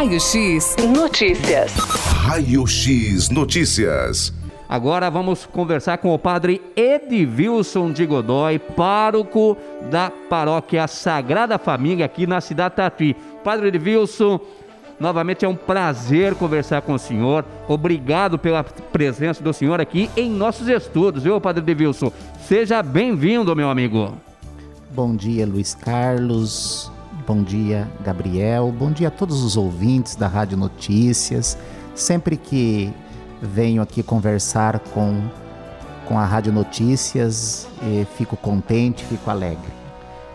Raio X Notícias. Raio X Notícias. Agora vamos conversar com o padre Edvilson de Godoy, pároco da paróquia Sagrada Família aqui na cidade Tatuí. Padre Edvilson, novamente é um prazer conversar com o senhor. Obrigado pela presença do senhor aqui em nossos estudos, viu, Padre Edvilson? Seja bem-vindo, meu amigo. Bom dia, Luiz Carlos. Bom dia, Gabriel. Bom dia a todos os ouvintes da Rádio Notícias. Sempre que venho aqui conversar com, com a Rádio Notícias, fico contente, fico alegre.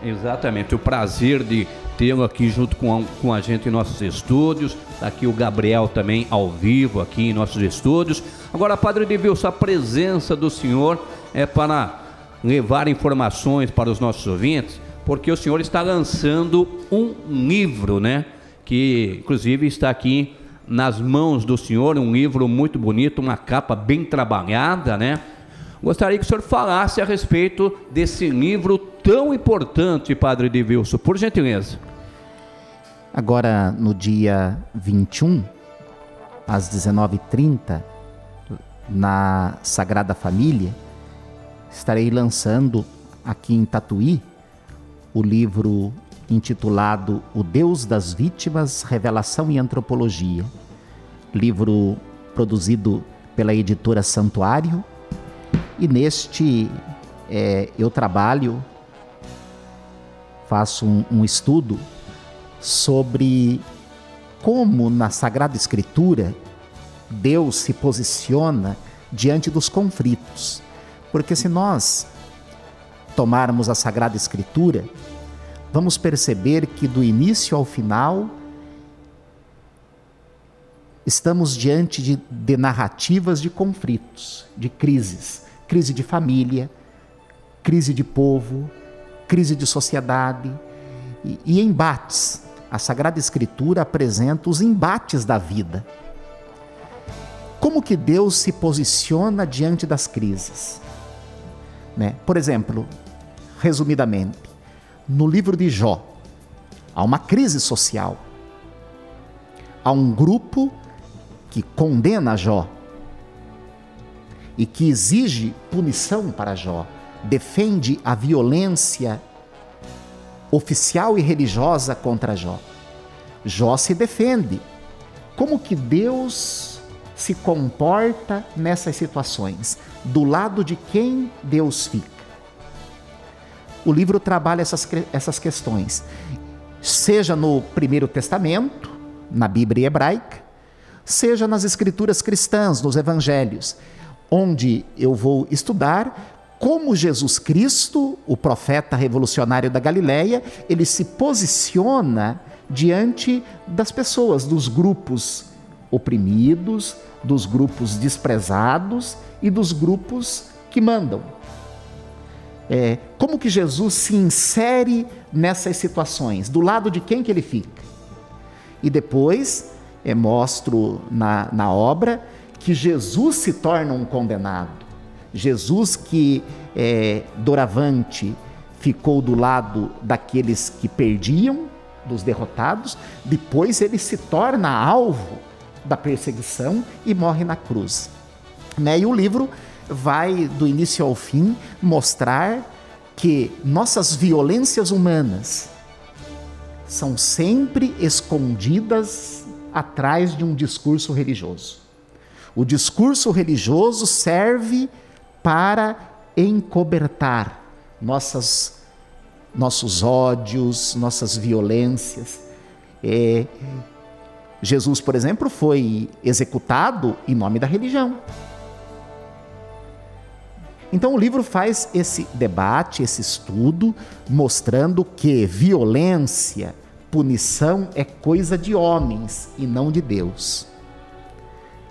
Exatamente, o prazer de tê-lo aqui junto com, com a gente em nossos estúdios. Tá aqui o Gabriel também ao vivo aqui em nossos estúdios. Agora, Padre Devilson, a presença do senhor é para levar informações para os nossos ouvintes, porque o senhor está lançando um livro, né? Que inclusive está aqui nas mãos do senhor, um livro muito bonito, uma capa bem trabalhada, né? Gostaria que o senhor falasse a respeito desse livro tão importante, Padre Edilson, por gentileza. Agora, no dia 21, às 19h30, na Sagrada Família, estarei lançando aqui em Tatuí o livro intitulado O Deus das Vítimas, Revelação e Antropologia. Livro produzido pela editora Santuário. E neste é, eu trabalho, faço um, um estudo sobre como na Sagrada Escritura Deus se posiciona diante dos conflitos. Porque se nós tomarmos a Sagrada Escritura, vamos perceber que do início ao final estamos diante de, de narrativas de conflitos, de crises, crise de família, crise de povo, crise de sociedade e, e embates. A Sagrada Escritura apresenta os embates da vida. Como que Deus se posiciona diante das crises? Né? Por exemplo, resumidamente, no livro de Jó, há uma crise social. Há um grupo que condena Jó e que exige punição para Jó, defende a violência oficial e religiosa contra Jó. Jó se defende. Como que Deus se comporta nessas situações? Do lado de quem Deus fica? O livro trabalha essas, essas questões, seja no Primeiro Testamento, na Bíblia hebraica, seja nas escrituras cristãs, nos evangelhos, onde eu vou estudar como Jesus Cristo, o profeta revolucionário da Galileia, ele se posiciona diante das pessoas, dos grupos oprimidos, dos grupos desprezados e dos grupos que mandam. É, como que Jesus se insere nessas situações? Do lado de quem que ele fica? E depois é, mostro na, na obra que Jesus se torna um condenado. Jesus que é, doravante ficou do lado daqueles que perdiam, dos derrotados, depois ele se torna alvo da perseguição e morre na cruz. Né? E o livro vai, do início ao fim, mostrar que nossas violências humanas são sempre escondidas atrás de um discurso religioso. O discurso religioso serve para encobertar nossas, nossos ódios, nossas violências. É, Jesus, por exemplo, foi executado em nome da religião. Então o livro faz esse debate, esse estudo, mostrando que violência, punição é coisa de homens e não de Deus.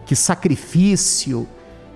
Que sacrifício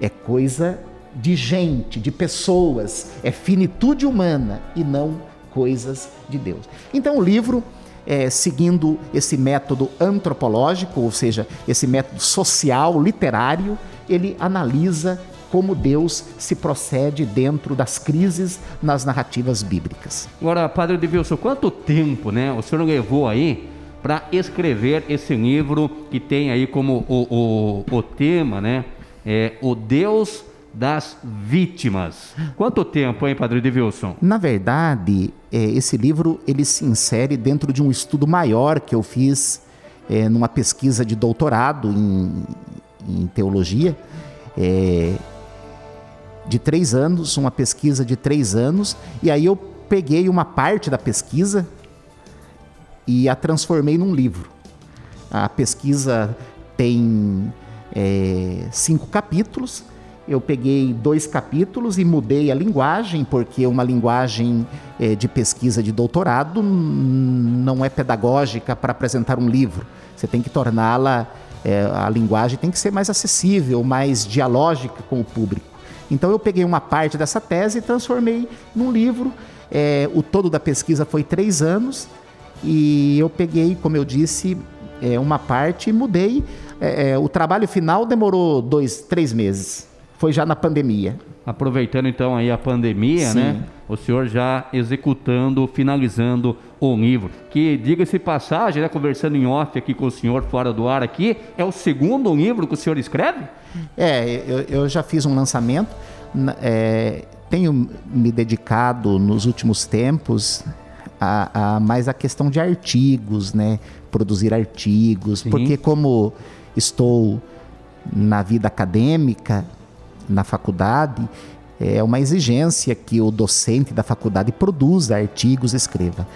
é coisa de gente, de pessoas, é finitude humana e não coisas de Deus. Então o livro é, seguindo esse método antropológico, ou seja, esse método social, literário, ele analisa como Deus se procede dentro das crises nas narrativas bíblicas. Agora, Padre Devilson, quanto tempo né, o senhor levou aí para escrever esse livro que tem aí como o, o, o tema, né? É o Deus das vítimas. Quanto tempo, hein, Padre Wilson? Na verdade, é, esse livro ele se insere dentro de um estudo maior que eu fiz é, numa pesquisa de doutorado em, em teologia, é, de três anos, uma pesquisa de três anos, e aí eu peguei uma parte da pesquisa e a transformei num livro. A pesquisa tem é, cinco capítulos. Eu peguei dois capítulos e mudei a linguagem, porque uma linguagem é, de pesquisa de doutorado não é pedagógica para apresentar um livro. Você tem que torná-la, é, a linguagem tem que ser mais acessível, mais dialógica com o público. Então eu peguei uma parte dessa tese e transformei num livro. É, o todo da pesquisa foi três anos e eu peguei, como eu disse, é, uma parte e mudei. É, é, o trabalho final demorou dois, três meses. Foi já na pandemia. Aproveitando então aí a pandemia, Sim. né? O senhor já executando, finalizando o livro. Que, diga-se passagem, né? Conversando em off aqui com o senhor, fora do ar aqui, é o segundo livro que o senhor escreve? É, eu, eu já fiz um lançamento. É, tenho me dedicado nos últimos tempos a, a, mais a questão de artigos, né? Produzir artigos, Sim. porque como estou na vida acadêmica, na faculdade, é uma exigência que o docente da faculdade produza artigos, escreva.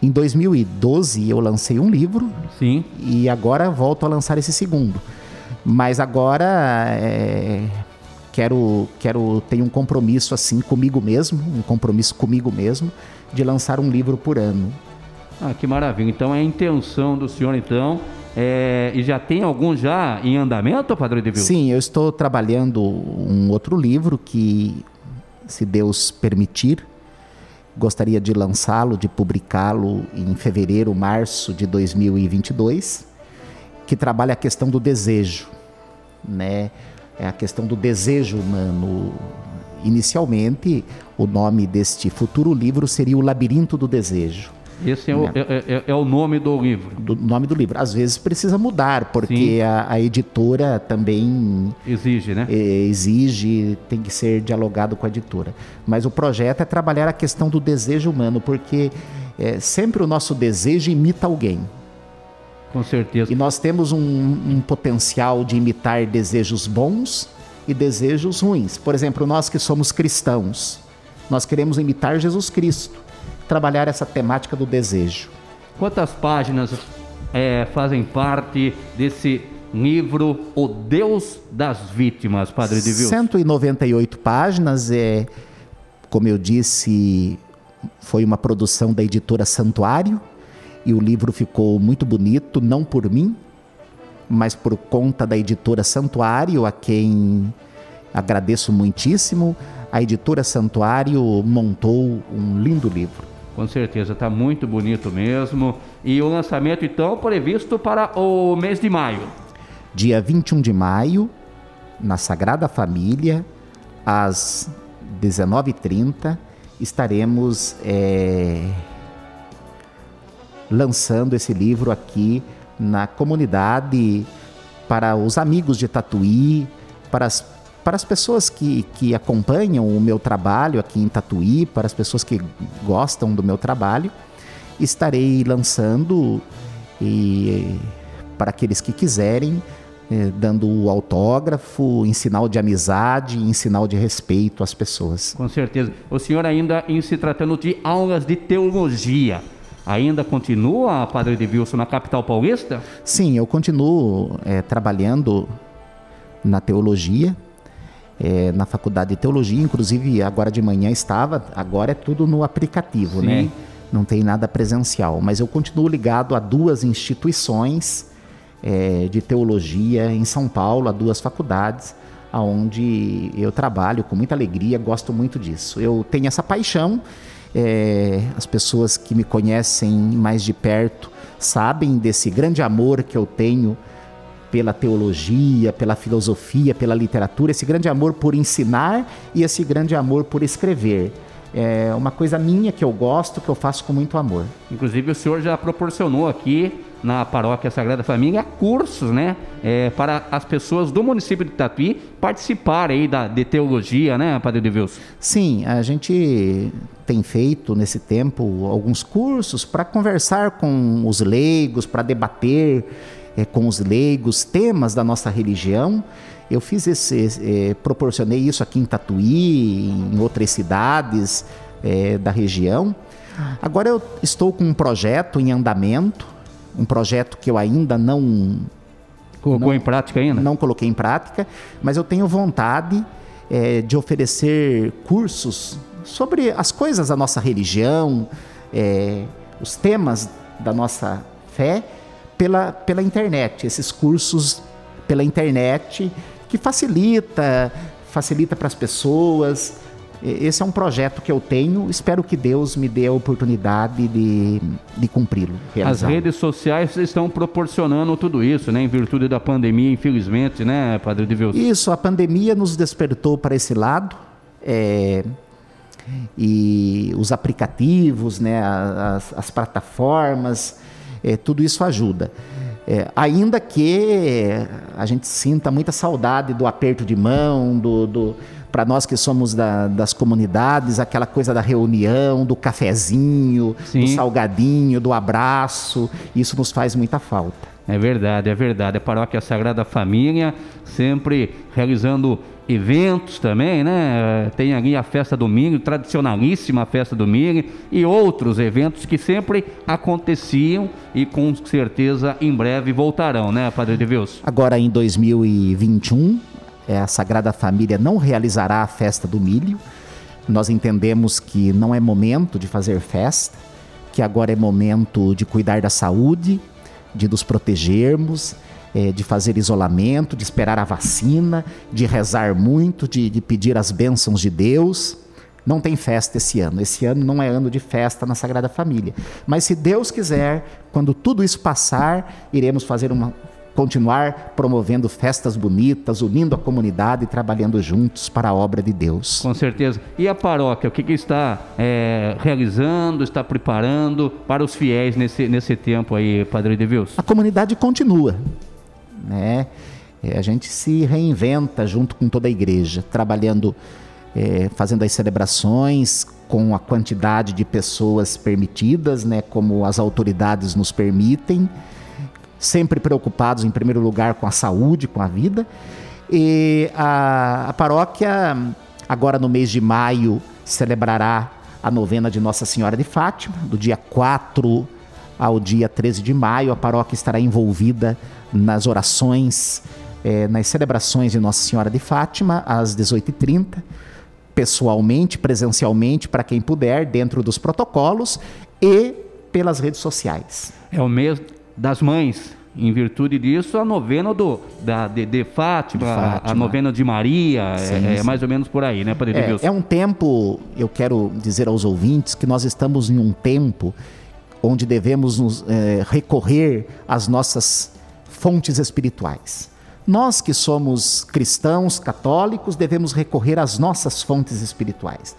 Em 2012 eu lancei um livro Sim. e agora volto a lançar esse segundo. Mas agora é, quero quero tenho um compromisso assim comigo mesmo, um compromisso comigo mesmo de lançar um livro por ano. Ah, que maravilha. Então é a intenção do senhor, então. é, e já tem algum já em andamento, Padre Edilson? Sim, eu estou trabalhando um outro livro que, se Deus permitir, gostaria de lançá-lo, de publicá-lo em fevereiro, março de 2022, que trabalha a questão do desejo, né? É a questão do desejo humano. Inicialmente, o nome deste futuro livro seria O Labirinto do Desejo. Esse é o, é, é- é o nome do livro. Do nome do livro. Às vezes precisa mudar, porque a, a editora também Exige, né? eh, exige, tem que ser dialogado com a editora. Mas o projeto é trabalhar a questão do desejo humano, porque eh, sempre o nosso desejo imita alguém. Com certeza. E nós temos um, um potencial de imitar desejos bons e desejos ruins. Por exemplo, nós que somos cristãos, nós queremos imitar Jesus Cristo, trabalhar essa temática do desejo. Quantas páginas é, fazem parte desse livro O Deus das Vítimas, Padre Edilson? 198 páginas, é, como eu disse, foi uma produção da editora Santuário e o livro ficou muito bonito, não por mim, mas por conta da editora Santuário, a quem agradeço muitíssimo. A editora Santuário montou um lindo livro. Com certeza, está muito bonito mesmo. E o lançamento, então, previsto para o mês de maio. Dia 21 de maio, na Sagrada Família, às 19h30, estaremos é, lançando esse livro aqui na comunidade para os amigos de Tatuí, para as, para as pessoas que, que acompanham o meu trabalho aqui em Tatuí, para as pessoas que gostam do meu trabalho. Estarei lançando e para aqueles que quiserem, eh, dando o autógrafo em sinal de amizade, em sinal de respeito às pessoas. Com certeza. O senhor ainda, em se tratando de aulas de teologia, ainda continua, Padre Edilson, na capital paulista? Sim, eu continuo eh, trabalhando na teologia, eh, na faculdade de teologia, inclusive agora de manhã estava, agora é tudo no aplicativo, Sim. né? Não tem nada presencial, mas eu continuo ligado a duas instituições eh, de teologia em São Paulo, a duas faculdades, aonde eu trabalho com muita alegria, gosto muito disso. Eu tenho essa paixão, eh, as pessoas que me conhecem mais de perto sabem desse grande amor que eu tenho pela teologia, pela filosofia, pela literatura, esse grande amor por ensinar e esse grande amor por escrever. É uma coisa minha que eu gosto, que eu faço com muito amor. Inclusive o senhor já proporcionou aqui na paróquia Sagrada Família cursos, né, é, para as pessoas do município de Tatuí participarem aí da, de teologia, né, Padre Devilson? Sim, a gente tem feito nesse tempo alguns cursos para conversar com os leigos, para debater é, com os leigos temas da nossa religião. Eu fiz esse, é, proporcionei isso aqui em Tatuí, em outras cidades é, da região. Agora eu estou com um projeto em andamento um projeto que eu ainda não colocou não, em prática ainda? Não coloquei em prática, mas eu tenho vontade é, de oferecer cursos sobre as coisas da nossa religião, é, os temas da nossa fé pela, pela internet. Esses cursos pela internet que facilita, facilita para as pessoas. Esse é um projeto que eu tenho, espero que Deus me dê a oportunidade de, de cumpri-lo. As redes sociais estão proporcionando tudo isso, né? Em virtude da pandemia, infelizmente, né, Padre Devilson? Isso, a pandemia nos despertou para esse lado. É, e os aplicativos, né, as, as plataformas, é, tudo isso ajuda. É, ainda que a gente sinta muita saudade do aperto de mão, do, do para nós que somos da, das comunidades, aquela coisa da reunião, do cafezinho, Sim. do salgadinho, do abraço, isso nos faz muita falta. É verdade, é verdade. A Paróquia Sagrada Família sempre realizando eventos também, né? Tem ali a festa do milho, tradicionalíssima festa do milho e outros eventos que sempre aconteciam e com certeza em breve voltarão, né, Padre Devilson? Agora em 2021 é, a Sagrada Família não realizará a festa do milho. Nós entendemos que não é momento de fazer festa, que agora é momento de cuidar da saúde, de nos protegermos, é, de fazer isolamento, de esperar a vacina, de rezar muito, de, de pedir as bênçãos de Deus. Não tem festa esse ano. Esse ano não é ano de festa na Sagrada Família. Mas se Deus quiser, quando tudo isso passar, iremos fazer uma continuar promovendo festas bonitas, unindo a comunidade e trabalhando juntos para a obra de Deus. Com certeza. E a paróquia, o que, que está é, realizando, está preparando para os fiéis nesse, nesse tempo aí, Padre Devilson? A comunidade continua, né? É, a gente se reinventa junto com toda a igreja, trabalhando, é, fazendo as celebrações com a quantidade de pessoas permitidas, né? Como as autoridades nos permitem sempre preocupados em primeiro lugar com a saúde, com a vida. E a, a paróquia, agora no mês de maio, celebrará a novena de Nossa Senhora de Fátima, do dia 4 ao dia 13 de maio. A paróquia estará envolvida nas orações, eh, nas celebrações de Nossa Senhora de Fátima, às 18h30, pessoalmente, presencialmente, para quem puder, dentro dos protocolos e pelas redes sociais. É o mês das mães. Em virtude disso, a novena do, da, de, de Fátima, de Fátima. A, novena de Maria, sim, é, é, mais ou menos por aí, né, Padre é, é um tempo, eu quero dizer aos ouvintes, que nós estamos em um tempo onde devemos nos, é, recorrer às nossas fontes espirituais. Nós que somos cristãos, católicos, devemos recorrer às nossas fontes espirituais.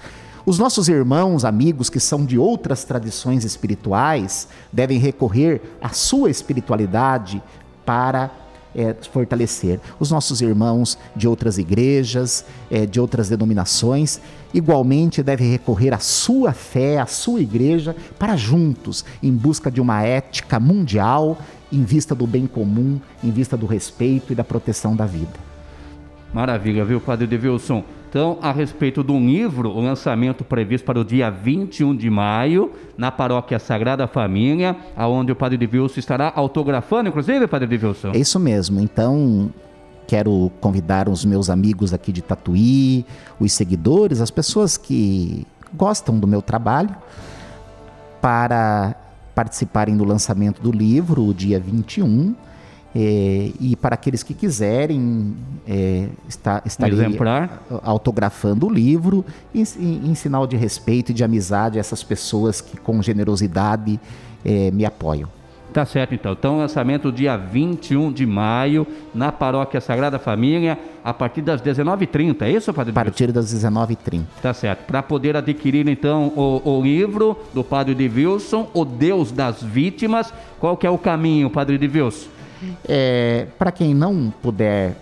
Os nossos irmãos, amigos que são de outras tradições espirituais, devem recorrer à sua espiritualidade para é, fortalecer. Os nossos irmãos de outras igrejas, é, de outras denominações, igualmente devem recorrer à sua fé, à sua igreja, para juntos, em busca de uma ética mundial, em vista do bem comum, em vista do respeito e da proteção da vida. Maravilha, viu, Padre Devilson? Então, a respeito do livro, o lançamento previsto para o dia 21 de maio, na paróquia Sagrada Família, aonde o Padre Devilson estará autografando, inclusive, Padre Devilson? É isso mesmo. Então, quero convidar os meus amigos aqui de Tatuí, os seguidores, as pessoas que gostam do meu trabalho, para participarem do lançamento do livro, o dia 21 é, e para aqueles que quiserem, é, está, estarei Exemplar. autografando o livro em, em, em, sinal de respeito e de amizade a essas pessoas que com generosidade é, me apoiam. Tá certo, então. Então, lançamento dia 21 de maio, na Paróquia Sagrada Família, a partir das 19h30, é isso, Padre A partir das 19h30. Tá certo. Para poder adquirir, então, o, o, livro do Padre de Wilson, O Deus das Vítimas, qual que é o caminho, Padre de Wilson? É, Para quem não puder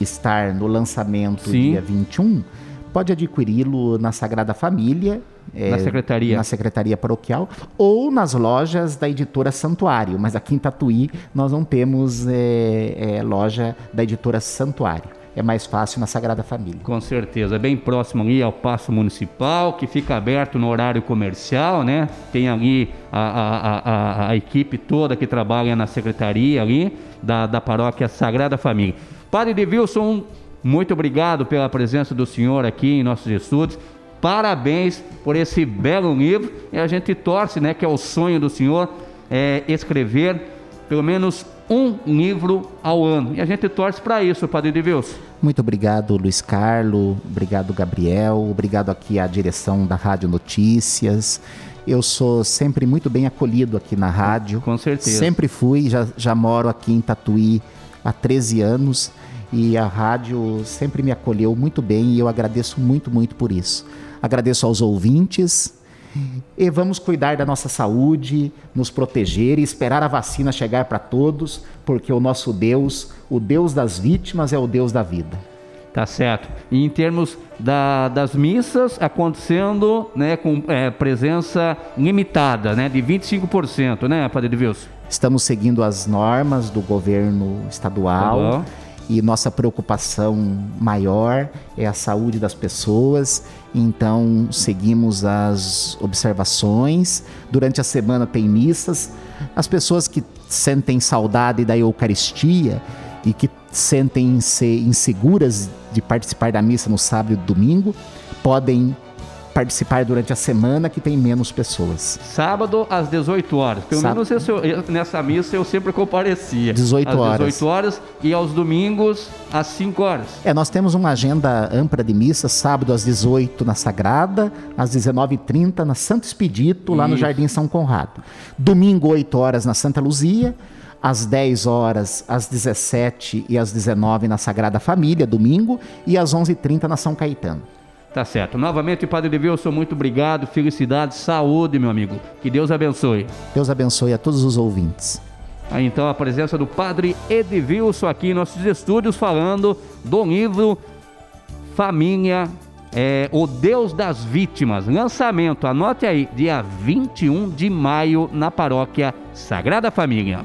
estar no lançamento Sim. dia 21, pode adquiri-lo na Sagrada Família. é, Na secretaria. Na Secretaria Paroquial ou nas lojas da editora Santuário. Mas aqui em Tatuí nós não temos é, é, loja da editora Santuário. É mais fácil na Sagrada Família. Com certeza, bem próximo ali ao Paço Municipal, que fica aberto no horário comercial, né? Tem ali a, a, a, a equipe toda que trabalha na secretaria ali da, da paróquia Sagrada Família. Padre de Wilson, muito obrigado pela presença do senhor aqui em nossos estudos. Parabéns por esse belo livro e a gente torce, né, que é o sonho do senhor é, escrever pelo menos um livro ao ano. E a gente torce para isso, Padre de Wilson. Muito obrigado, Luiz Carlo. Obrigado, Gabriel. Obrigado aqui à direção da Rádio Notícias. Eu sou sempre muito bem acolhido aqui na rádio. Com certeza. Sempre fui, já, já moro aqui em Tatuí há 13 anos e a rádio sempre me acolheu muito bem e eu agradeço muito, muito por isso. Agradeço aos ouvintes e vamos cuidar da nossa saúde, nos proteger e esperar a vacina chegar para todos, porque o nosso Deus, o Deus das vítimas, é o Deus da vida. Tá certo. E em termos da- das missas acontecendo né, com é, presença limitada, né, de 25%, né, Padre de Wilson? Estamos seguindo as normas do governo estadual Estadual. E nossa preocupação maior é a saúde das pessoas. Então, seguimos as observações. Durante a semana tem missas. As pessoas que sentem saudade da Eucaristia e que sentem-se inseguras de participar da missa no sábado e domingo podem participar durante a semana que tem menos pessoas. Sábado às 18 horas. Pelo Sábado. menos eu- eu- nessa missa eu sempre comparecia. 18 às horas. 18 horas e aos domingos às 5 horas. É, nós temos uma agenda ampla de missas, sábado às 18 na Sagrada, às 19h30 na Santo Expedito, lá no Isso. Jardim São Conrado. Domingo, 8 horas na Santa Luzia, às 10 horas, às 17 e às 19 na Sagrada Família, domingo, e às 11h30 na São Caetano. Tá certo. Novamente, Padre de Wilson, muito obrigado. Felicidade, saúde, meu amigo. Que Deus abençoe. Deus abençoe a todos os ouvintes. Aí então a presença do Padre Edvilson aqui em nossos estúdios falando do livro Família, é, O Deus das Vítimas. Lançamento, anote aí, dia 21 de maio na paróquia Sagrada Família.